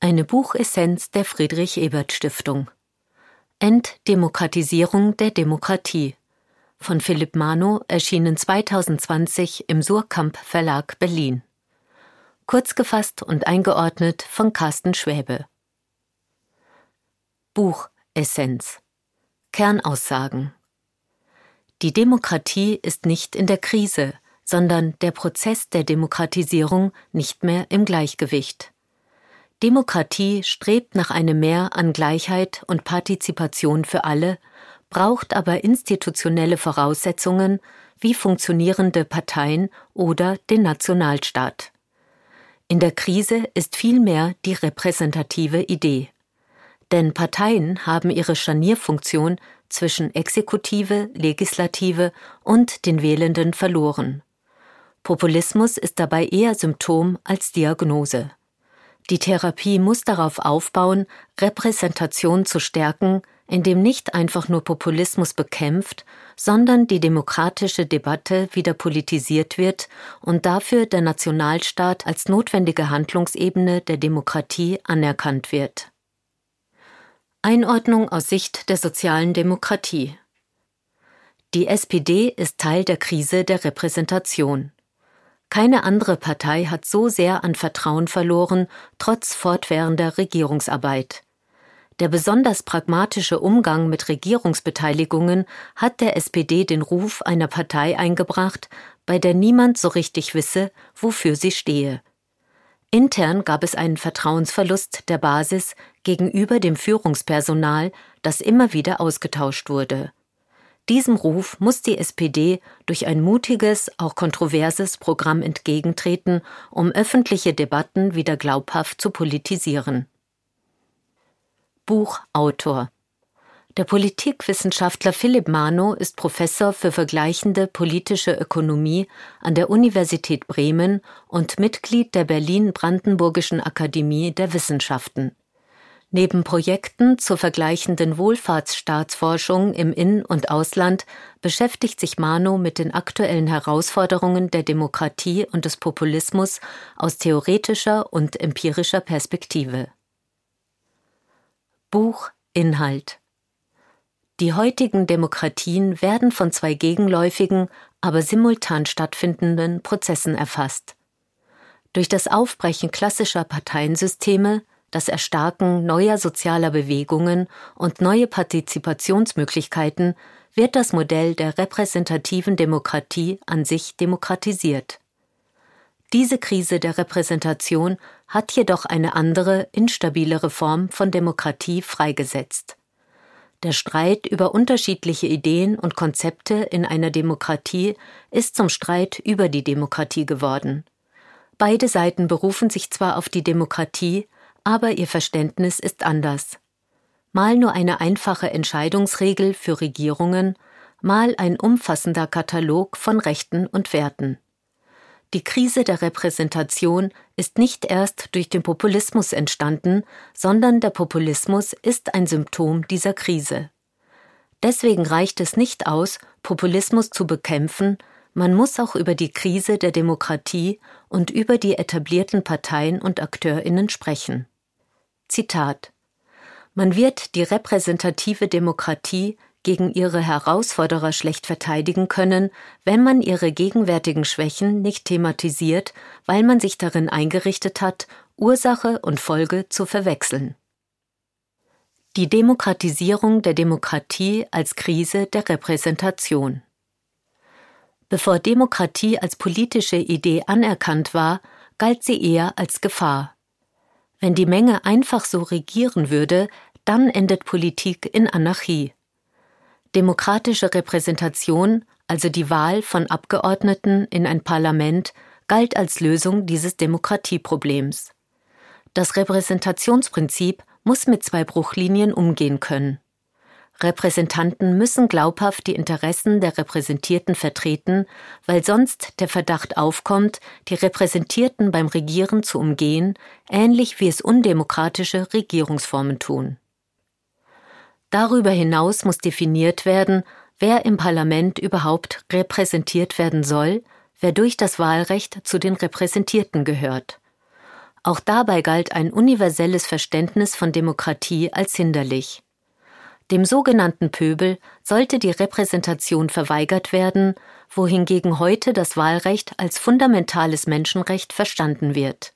Eine Buchessenz der Friedrich Ebert Stiftung. Entdemokratisierung der Demokratie von Philipp Mano erschienen 2020 im Surkamp Verlag Berlin. Kurz gefasst und eingeordnet von Carsten Schwäbe. Buchessenz Kernaussagen Die Demokratie ist nicht in der Krise, sondern der Prozess der Demokratisierung nicht mehr im Gleichgewicht. Demokratie strebt nach einem Mehr an Gleichheit und Partizipation für alle, braucht aber institutionelle Voraussetzungen wie funktionierende Parteien oder den Nationalstaat. In der Krise ist vielmehr die repräsentative Idee. Denn Parteien haben ihre Scharnierfunktion zwischen Exekutive, Legislative und den Wählenden verloren. Populismus ist dabei eher Symptom als Diagnose. Die Therapie muss darauf aufbauen, Repräsentation zu stärken, indem nicht einfach nur Populismus bekämpft, sondern die demokratische Debatte wieder politisiert wird und dafür der Nationalstaat als notwendige Handlungsebene der Demokratie anerkannt wird. Einordnung aus Sicht der sozialen Demokratie Die SPD ist Teil der Krise der Repräsentation. Keine andere Partei hat so sehr an Vertrauen verloren, trotz fortwährender Regierungsarbeit. Der besonders pragmatische Umgang mit Regierungsbeteiligungen hat der SPD den Ruf einer Partei eingebracht, bei der niemand so richtig wisse, wofür sie stehe. Intern gab es einen Vertrauensverlust der Basis gegenüber dem Führungspersonal, das immer wieder ausgetauscht wurde. Diesem Ruf muss die SPD durch ein mutiges, auch kontroverses Programm entgegentreten, um öffentliche Debatten wieder glaubhaft zu politisieren. Buchautor der Politikwissenschaftler Philipp Mano ist Professor für vergleichende politische Ökonomie an der Universität Bremen und Mitglied der Berlin-Brandenburgischen Akademie der Wissenschaften. Neben Projekten zur vergleichenden Wohlfahrtsstaatsforschung im In- und Ausland beschäftigt sich Mano mit den aktuellen Herausforderungen der Demokratie und des Populismus aus theoretischer und empirischer Perspektive. Buch Inhalt Die heutigen Demokratien werden von zwei gegenläufigen, aber simultan stattfindenden Prozessen erfasst. Durch das Aufbrechen klassischer Parteiensysteme das Erstarken neuer sozialer Bewegungen und neue Partizipationsmöglichkeiten wird das Modell der repräsentativen Demokratie an sich demokratisiert. Diese Krise der Repräsentation hat jedoch eine andere, instabilere Form von Demokratie freigesetzt. Der Streit über unterschiedliche Ideen und Konzepte in einer Demokratie ist zum Streit über die Demokratie geworden. Beide Seiten berufen sich zwar auf die Demokratie, aber ihr Verständnis ist anders. Mal nur eine einfache Entscheidungsregel für Regierungen, mal ein umfassender Katalog von Rechten und Werten. Die Krise der Repräsentation ist nicht erst durch den Populismus entstanden, sondern der Populismus ist ein Symptom dieser Krise. Deswegen reicht es nicht aus, Populismus zu bekämpfen, man muss auch über die Krise der Demokratie und über die etablierten Parteien und Akteurinnen sprechen. Zitat Man wird die repräsentative Demokratie gegen ihre Herausforderer schlecht verteidigen können, wenn man ihre gegenwärtigen Schwächen nicht thematisiert, weil man sich darin eingerichtet hat, Ursache und Folge zu verwechseln. Die Demokratisierung der Demokratie als Krise der Repräsentation Bevor Demokratie als politische Idee anerkannt war, galt sie eher als Gefahr. Wenn die Menge einfach so regieren würde, dann endet Politik in Anarchie. Demokratische Repräsentation, also die Wahl von Abgeordneten in ein Parlament, galt als Lösung dieses Demokratieproblems. Das Repräsentationsprinzip muss mit zwei Bruchlinien umgehen können. Repräsentanten müssen glaubhaft die Interessen der Repräsentierten vertreten, weil sonst der Verdacht aufkommt, die Repräsentierten beim Regieren zu umgehen, ähnlich wie es undemokratische Regierungsformen tun. Darüber hinaus muss definiert werden, wer im Parlament überhaupt repräsentiert werden soll, wer durch das Wahlrecht zu den Repräsentierten gehört. Auch dabei galt ein universelles Verständnis von Demokratie als hinderlich. Dem sogenannten Pöbel sollte die Repräsentation verweigert werden, wohingegen heute das Wahlrecht als fundamentales Menschenrecht verstanden wird.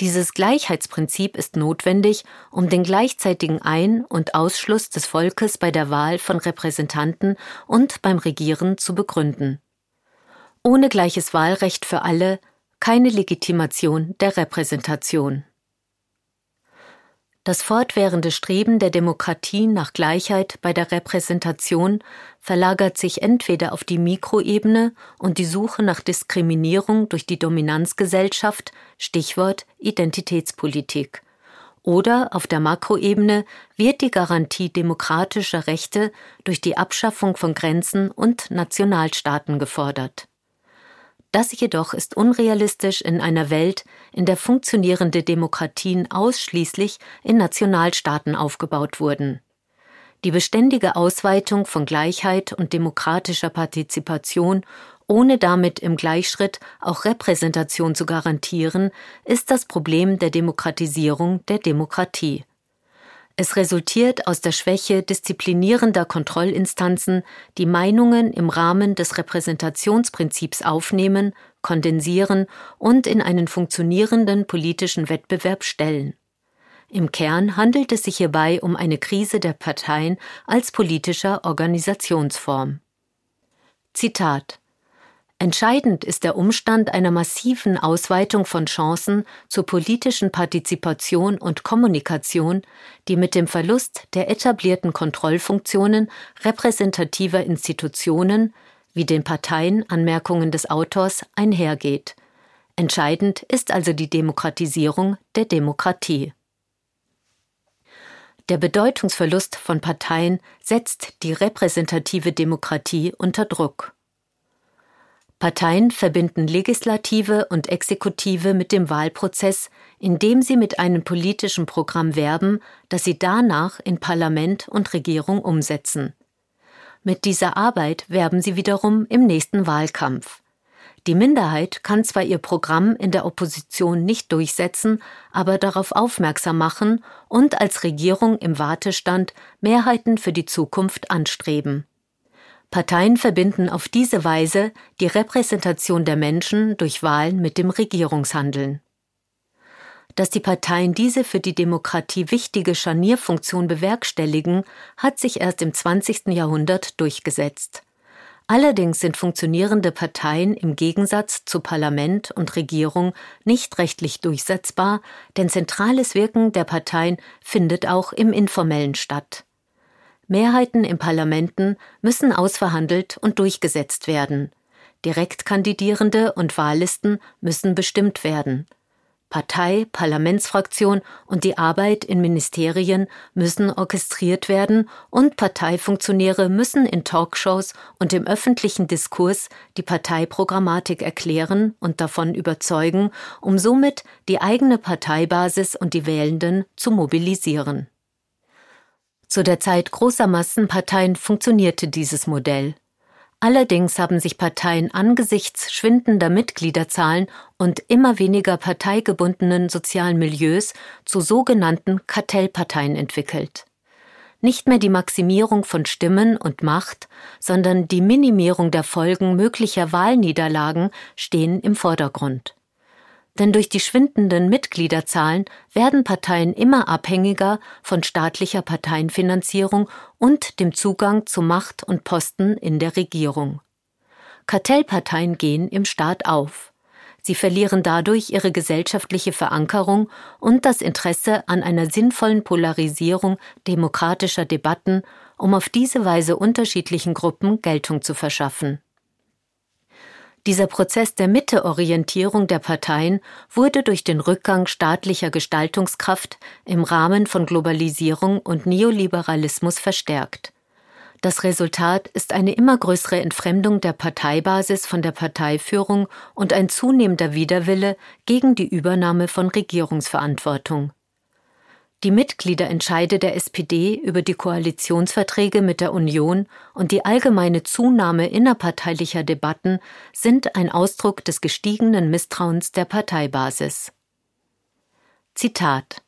Dieses Gleichheitsprinzip ist notwendig, um den gleichzeitigen Ein- und Ausschluss des Volkes bei der Wahl von Repräsentanten und beim Regieren zu begründen. Ohne gleiches Wahlrecht für alle keine Legitimation der Repräsentation. Das fortwährende Streben der Demokratie nach Gleichheit bei der Repräsentation verlagert sich entweder auf die Mikroebene und die Suche nach Diskriminierung durch die Dominanzgesellschaft, Stichwort Identitätspolitik, oder auf der Makroebene wird die Garantie demokratischer Rechte durch die Abschaffung von Grenzen und Nationalstaaten gefordert. Das jedoch ist unrealistisch in einer Welt, in der funktionierende Demokratien ausschließlich in Nationalstaaten aufgebaut wurden. Die beständige Ausweitung von Gleichheit und demokratischer Partizipation, ohne damit im Gleichschritt auch Repräsentation zu garantieren, ist das Problem der Demokratisierung der Demokratie. Es resultiert aus der Schwäche disziplinierender Kontrollinstanzen, die Meinungen im Rahmen des Repräsentationsprinzips aufnehmen, kondensieren und in einen funktionierenden politischen Wettbewerb stellen. Im Kern handelt es sich hierbei um eine Krise der Parteien als politischer Organisationsform. Zitat Entscheidend ist der Umstand einer massiven Ausweitung von Chancen zur politischen Partizipation und Kommunikation, die mit dem Verlust der etablierten Kontrollfunktionen repräsentativer Institutionen wie den Parteien Anmerkungen des Autors einhergeht. Entscheidend ist also die Demokratisierung der Demokratie. Der Bedeutungsverlust von Parteien setzt die repräsentative Demokratie unter Druck. Parteien verbinden Legislative und Exekutive mit dem Wahlprozess, indem sie mit einem politischen Programm werben, das sie danach in Parlament und Regierung umsetzen. Mit dieser Arbeit werben sie wiederum im nächsten Wahlkampf. Die Minderheit kann zwar ihr Programm in der Opposition nicht durchsetzen, aber darauf aufmerksam machen und als Regierung im Wartestand Mehrheiten für die Zukunft anstreben. Parteien verbinden auf diese Weise die Repräsentation der Menschen durch Wahlen mit dem Regierungshandeln. Dass die Parteien diese für die Demokratie wichtige Scharnierfunktion bewerkstelligen, hat sich erst im 20. Jahrhundert durchgesetzt. Allerdings sind funktionierende Parteien im Gegensatz zu Parlament und Regierung nicht rechtlich durchsetzbar, denn zentrales Wirken der Parteien findet auch im Informellen statt. Mehrheiten in Parlamenten müssen ausverhandelt und durchgesetzt werden. Direktkandidierende und Wahllisten müssen bestimmt werden. Partei, Parlamentsfraktion und die Arbeit in Ministerien müssen orchestriert werden und Parteifunktionäre müssen in Talkshows und im öffentlichen Diskurs die Parteiprogrammatik erklären und davon überzeugen, um somit die eigene Parteibasis und die Wählenden zu mobilisieren. Zu der Zeit großer Massenparteien funktionierte dieses Modell. Allerdings haben sich Parteien angesichts schwindender Mitgliederzahlen und immer weniger parteigebundenen sozialen Milieus zu sogenannten Kartellparteien entwickelt. Nicht mehr die Maximierung von Stimmen und Macht, sondern die Minimierung der Folgen möglicher Wahlniederlagen stehen im Vordergrund. Denn durch die schwindenden Mitgliederzahlen werden Parteien immer abhängiger von staatlicher Parteienfinanzierung und dem Zugang zu Macht und Posten in der Regierung. Kartellparteien gehen im Staat auf. Sie verlieren dadurch ihre gesellschaftliche Verankerung und das Interesse an einer sinnvollen Polarisierung demokratischer Debatten, um auf diese Weise unterschiedlichen Gruppen Geltung zu verschaffen. Dieser Prozess der Mitteorientierung der Parteien wurde durch den Rückgang staatlicher Gestaltungskraft im Rahmen von Globalisierung und Neoliberalismus verstärkt. Das Resultat ist eine immer größere Entfremdung der Parteibasis von der Parteiführung und ein zunehmender Widerwille gegen die Übernahme von Regierungsverantwortung. Die Mitgliederentscheide der SPD über die Koalitionsverträge mit der Union und die allgemeine Zunahme innerparteilicher Debatten sind ein Ausdruck des gestiegenen Misstrauens der Parteibasis. Zitat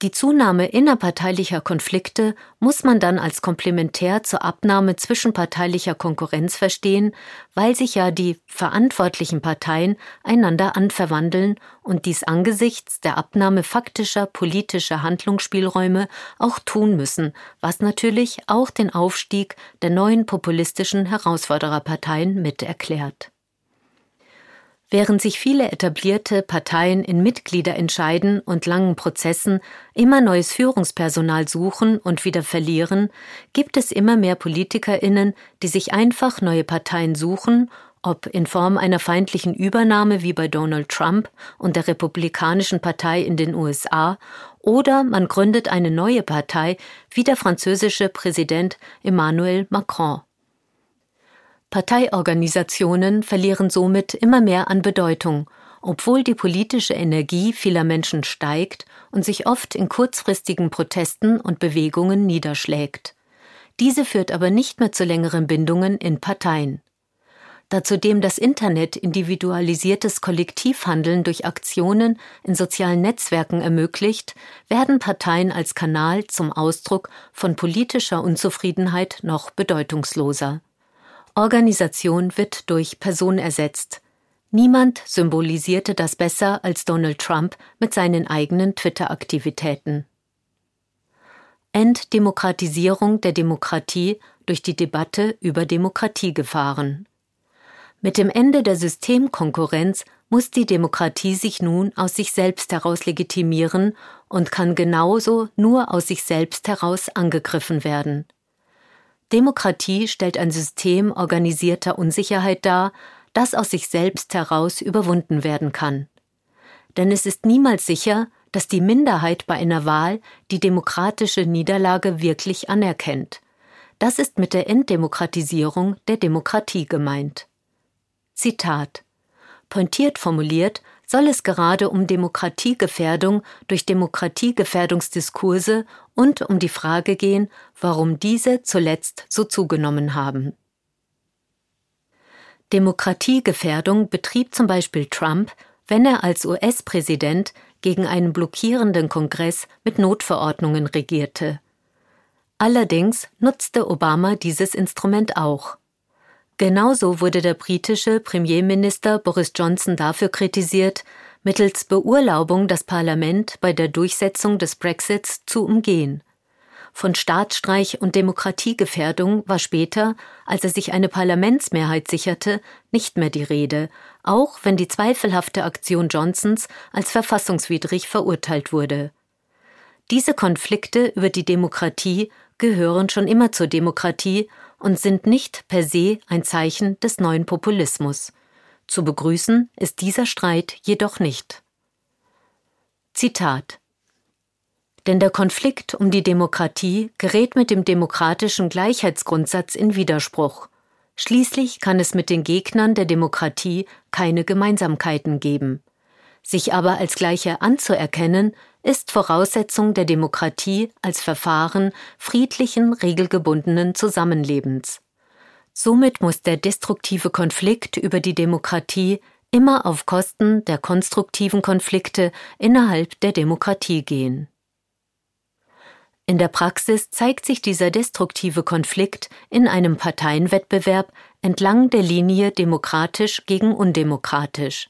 die Zunahme innerparteilicher Konflikte muss man dann als komplementär zur Abnahme zwischenparteilicher Konkurrenz verstehen, weil sich ja die verantwortlichen Parteien einander anverwandeln und dies angesichts der Abnahme faktischer politischer Handlungsspielräume auch tun müssen, was natürlich auch den Aufstieg der neuen populistischen Herausfordererparteien mit erklärt. Während sich viele etablierte Parteien in Mitgliederentscheiden und langen Prozessen immer neues Führungspersonal suchen und wieder verlieren, gibt es immer mehr Politikerinnen, die sich einfach neue Parteien suchen, ob in Form einer feindlichen Übernahme wie bei Donald Trump und der Republikanischen Partei in den USA, oder man gründet eine neue Partei wie der französische Präsident Emmanuel Macron. Parteiorganisationen verlieren somit immer mehr an Bedeutung, obwohl die politische Energie vieler Menschen steigt und sich oft in kurzfristigen Protesten und Bewegungen niederschlägt. Diese führt aber nicht mehr zu längeren Bindungen in Parteien. Da zudem das Internet individualisiertes Kollektivhandeln durch Aktionen in sozialen Netzwerken ermöglicht, werden Parteien als Kanal zum Ausdruck von politischer Unzufriedenheit noch bedeutungsloser. Organisation wird durch Person ersetzt. Niemand symbolisierte das besser als Donald Trump mit seinen eigenen Twitter-Aktivitäten. Enddemokratisierung der Demokratie durch die Debatte über Demokratiegefahren. Mit dem Ende der Systemkonkurrenz muss die Demokratie sich nun aus sich selbst heraus legitimieren und kann genauso nur aus sich selbst heraus angegriffen werden. Demokratie stellt ein System organisierter Unsicherheit dar, das aus sich selbst heraus überwunden werden kann. Denn es ist niemals sicher, dass die Minderheit bei einer Wahl die demokratische Niederlage wirklich anerkennt. Das ist mit der Enddemokratisierung der Demokratie gemeint. Zitat Pointiert formuliert soll es gerade um Demokratiegefährdung durch Demokratiegefährdungsdiskurse und um die Frage gehen, warum diese zuletzt so zugenommen haben. Demokratiegefährdung betrieb zum Beispiel Trump, wenn er als US-Präsident gegen einen blockierenden Kongress mit Notverordnungen regierte. Allerdings nutzte Obama dieses Instrument auch. Genauso wurde der britische Premierminister Boris Johnson dafür kritisiert, mittels Beurlaubung das Parlament bei der Durchsetzung des Brexits zu umgehen. Von Staatsstreich und Demokratiegefährdung war später, als er sich eine Parlamentsmehrheit sicherte, nicht mehr die Rede, auch wenn die zweifelhafte Aktion Johnsons als verfassungswidrig verurteilt wurde. Diese Konflikte über die Demokratie gehören schon immer zur Demokratie und sind nicht per se ein Zeichen des neuen Populismus. Zu begrüßen ist dieser Streit jedoch nicht. Zitat Denn der Konflikt um die Demokratie gerät mit dem demokratischen Gleichheitsgrundsatz in Widerspruch. Schließlich kann es mit den Gegnern der Demokratie keine Gemeinsamkeiten geben. Sich aber als Gleiche anzuerkennen, ist Voraussetzung der Demokratie als Verfahren friedlichen, regelgebundenen Zusammenlebens. Somit muss der destruktive Konflikt über die Demokratie immer auf Kosten der konstruktiven Konflikte innerhalb der Demokratie gehen. In der Praxis zeigt sich dieser destruktive Konflikt in einem Parteienwettbewerb entlang der Linie demokratisch gegen undemokratisch.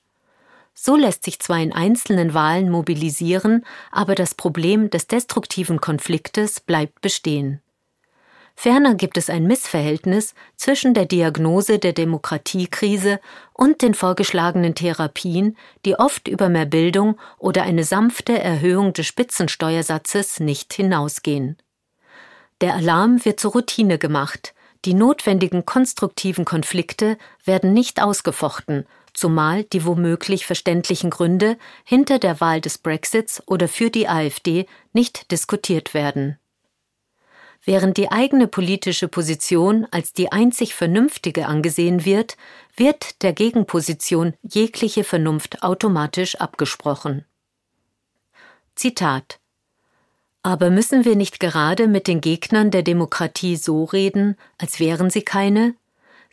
So lässt sich zwar in einzelnen Wahlen mobilisieren, aber das Problem des destruktiven Konfliktes bleibt bestehen. Ferner gibt es ein Missverhältnis zwischen der Diagnose der Demokratiekrise und den vorgeschlagenen Therapien, die oft über mehr Bildung oder eine sanfte Erhöhung des Spitzensteuersatzes nicht hinausgehen. Der Alarm wird zur Routine gemacht, die notwendigen konstruktiven Konflikte werden nicht ausgefochten, zumal die womöglich verständlichen Gründe hinter der Wahl des Brexits oder für die AfD nicht diskutiert werden. Während die eigene politische Position als die einzig vernünftige angesehen wird, wird der Gegenposition jegliche Vernunft automatisch abgesprochen. Zitat Aber müssen wir nicht gerade mit den Gegnern der Demokratie so reden, als wären sie keine?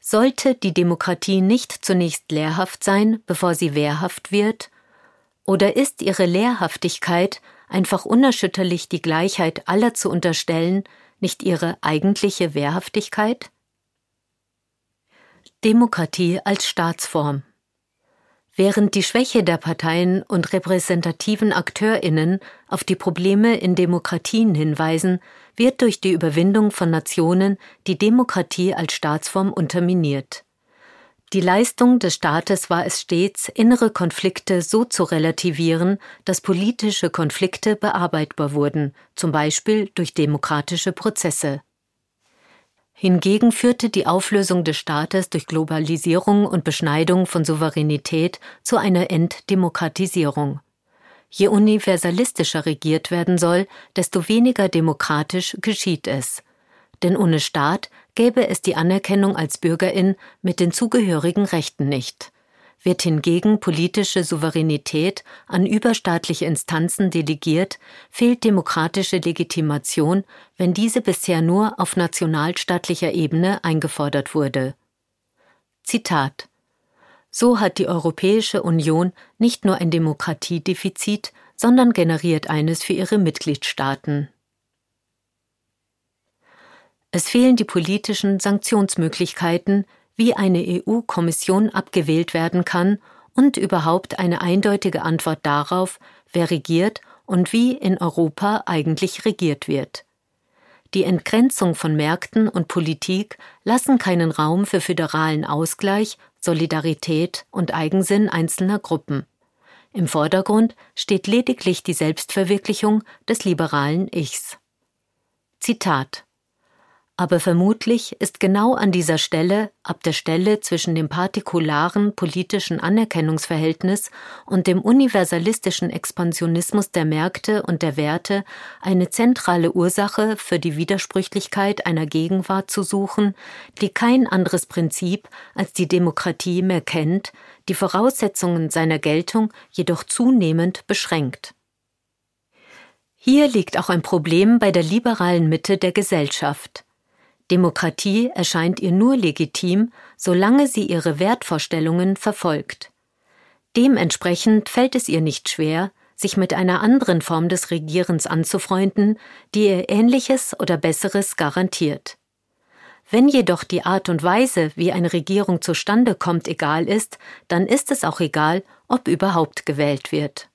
Sollte die Demokratie nicht zunächst lehrhaft sein, bevor sie wehrhaft wird? Oder ist ihre Lehrhaftigkeit, einfach unerschütterlich die Gleichheit aller zu unterstellen, nicht ihre eigentliche Wehrhaftigkeit? Demokratie als Staatsform Während die Schwäche der Parteien und repräsentativen Akteurinnen auf die Probleme in Demokratien hinweisen, wird durch die Überwindung von Nationen die Demokratie als Staatsform unterminiert. Die Leistung des Staates war es stets, innere Konflikte so zu relativieren, dass politische Konflikte bearbeitbar wurden, zum Beispiel durch demokratische Prozesse. Hingegen führte die Auflösung des Staates durch Globalisierung und Beschneidung von Souveränität zu einer Enddemokratisierung. Je universalistischer regiert werden soll, desto weniger demokratisch geschieht es. Denn ohne Staat gäbe es die Anerkennung als Bürgerin mit den zugehörigen Rechten nicht wird hingegen politische Souveränität an überstaatliche Instanzen delegiert, fehlt demokratische Legitimation, wenn diese bisher nur auf nationalstaatlicher Ebene eingefordert wurde. Zitat So hat die Europäische Union nicht nur ein Demokratiedefizit, sondern generiert eines für ihre Mitgliedstaaten. Es fehlen die politischen Sanktionsmöglichkeiten, wie eine EU-Kommission abgewählt werden kann und überhaupt eine eindeutige Antwort darauf, wer regiert und wie in Europa eigentlich regiert wird. Die Entgrenzung von Märkten und Politik lassen keinen Raum für föderalen Ausgleich, Solidarität und Eigensinn einzelner Gruppen. Im Vordergrund steht lediglich die Selbstverwirklichung des liberalen Ichs. Zitat aber vermutlich ist genau an dieser Stelle, ab der Stelle zwischen dem partikularen politischen Anerkennungsverhältnis und dem universalistischen Expansionismus der Märkte und der Werte, eine zentrale Ursache für die Widersprüchlichkeit einer Gegenwart zu suchen, die kein anderes Prinzip als die Demokratie mehr kennt, die Voraussetzungen seiner Geltung jedoch zunehmend beschränkt. Hier liegt auch ein Problem bei der liberalen Mitte der Gesellschaft. Demokratie erscheint ihr nur legitim, solange sie ihre Wertvorstellungen verfolgt. Dementsprechend fällt es ihr nicht schwer, sich mit einer anderen Form des Regierens anzufreunden, die ihr Ähnliches oder Besseres garantiert. Wenn jedoch die Art und Weise, wie eine Regierung zustande kommt, egal ist, dann ist es auch egal, ob überhaupt gewählt wird.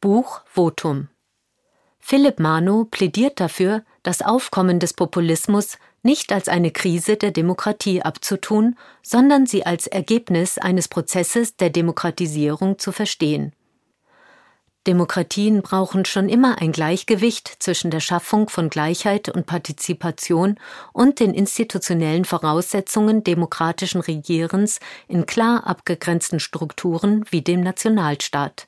Buch Votum Philipp Mano plädiert dafür, das Aufkommen des Populismus nicht als eine Krise der Demokratie abzutun, sondern sie als Ergebnis eines Prozesses der Demokratisierung zu verstehen. Demokratien brauchen schon immer ein Gleichgewicht zwischen der Schaffung von Gleichheit und Partizipation und den institutionellen Voraussetzungen demokratischen Regierens in klar abgegrenzten Strukturen wie dem Nationalstaat.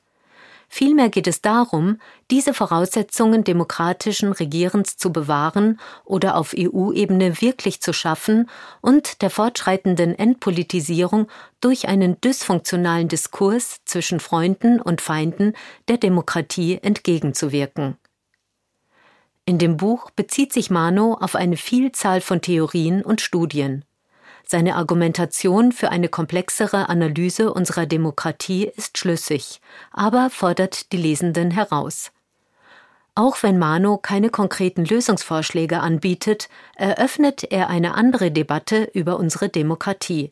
Vielmehr geht es darum, diese Voraussetzungen demokratischen Regierens zu bewahren oder auf EU-Ebene wirklich zu schaffen und der fortschreitenden Entpolitisierung durch einen dysfunktionalen Diskurs zwischen Freunden und Feinden der Demokratie entgegenzuwirken. In dem Buch bezieht sich Mano auf eine Vielzahl von Theorien und Studien. Seine Argumentation für eine komplexere Analyse unserer Demokratie ist schlüssig, aber fordert die Lesenden heraus. Auch wenn Mano keine konkreten Lösungsvorschläge anbietet, eröffnet er eine andere Debatte über unsere Demokratie.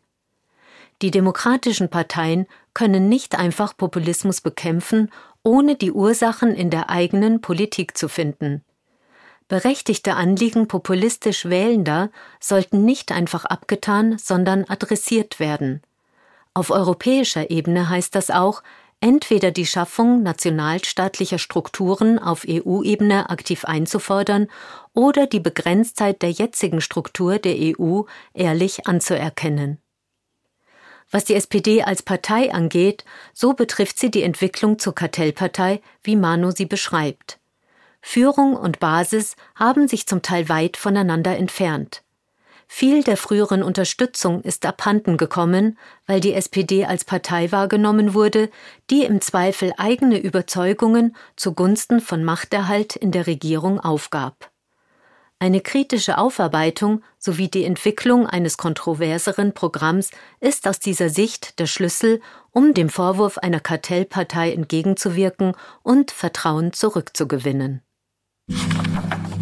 Die demokratischen Parteien können nicht einfach Populismus bekämpfen, ohne die Ursachen in der eigenen Politik zu finden. Berechtigte Anliegen populistisch Wählender sollten nicht einfach abgetan, sondern adressiert werden. Auf europäischer Ebene heißt das auch, entweder die Schaffung nationalstaatlicher Strukturen auf EU-Ebene aktiv einzufordern oder die Begrenztheit der jetzigen Struktur der EU ehrlich anzuerkennen. Was die SPD als Partei angeht, so betrifft sie die Entwicklung zur Kartellpartei, wie Manu sie beschreibt. Führung und Basis haben sich zum Teil weit voneinander entfernt. Viel der früheren Unterstützung ist abhanden gekommen, weil die SPD als Partei wahrgenommen wurde, die im Zweifel eigene Überzeugungen zugunsten von Machterhalt in der Regierung aufgab. Eine kritische Aufarbeitung sowie die Entwicklung eines kontroverseren Programms ist aus dieser Sicht der Schlüssel, um dem Vorwurf einer Kartellpartei entgegenzuwirken und Vertrauen zurückzugewinnen. you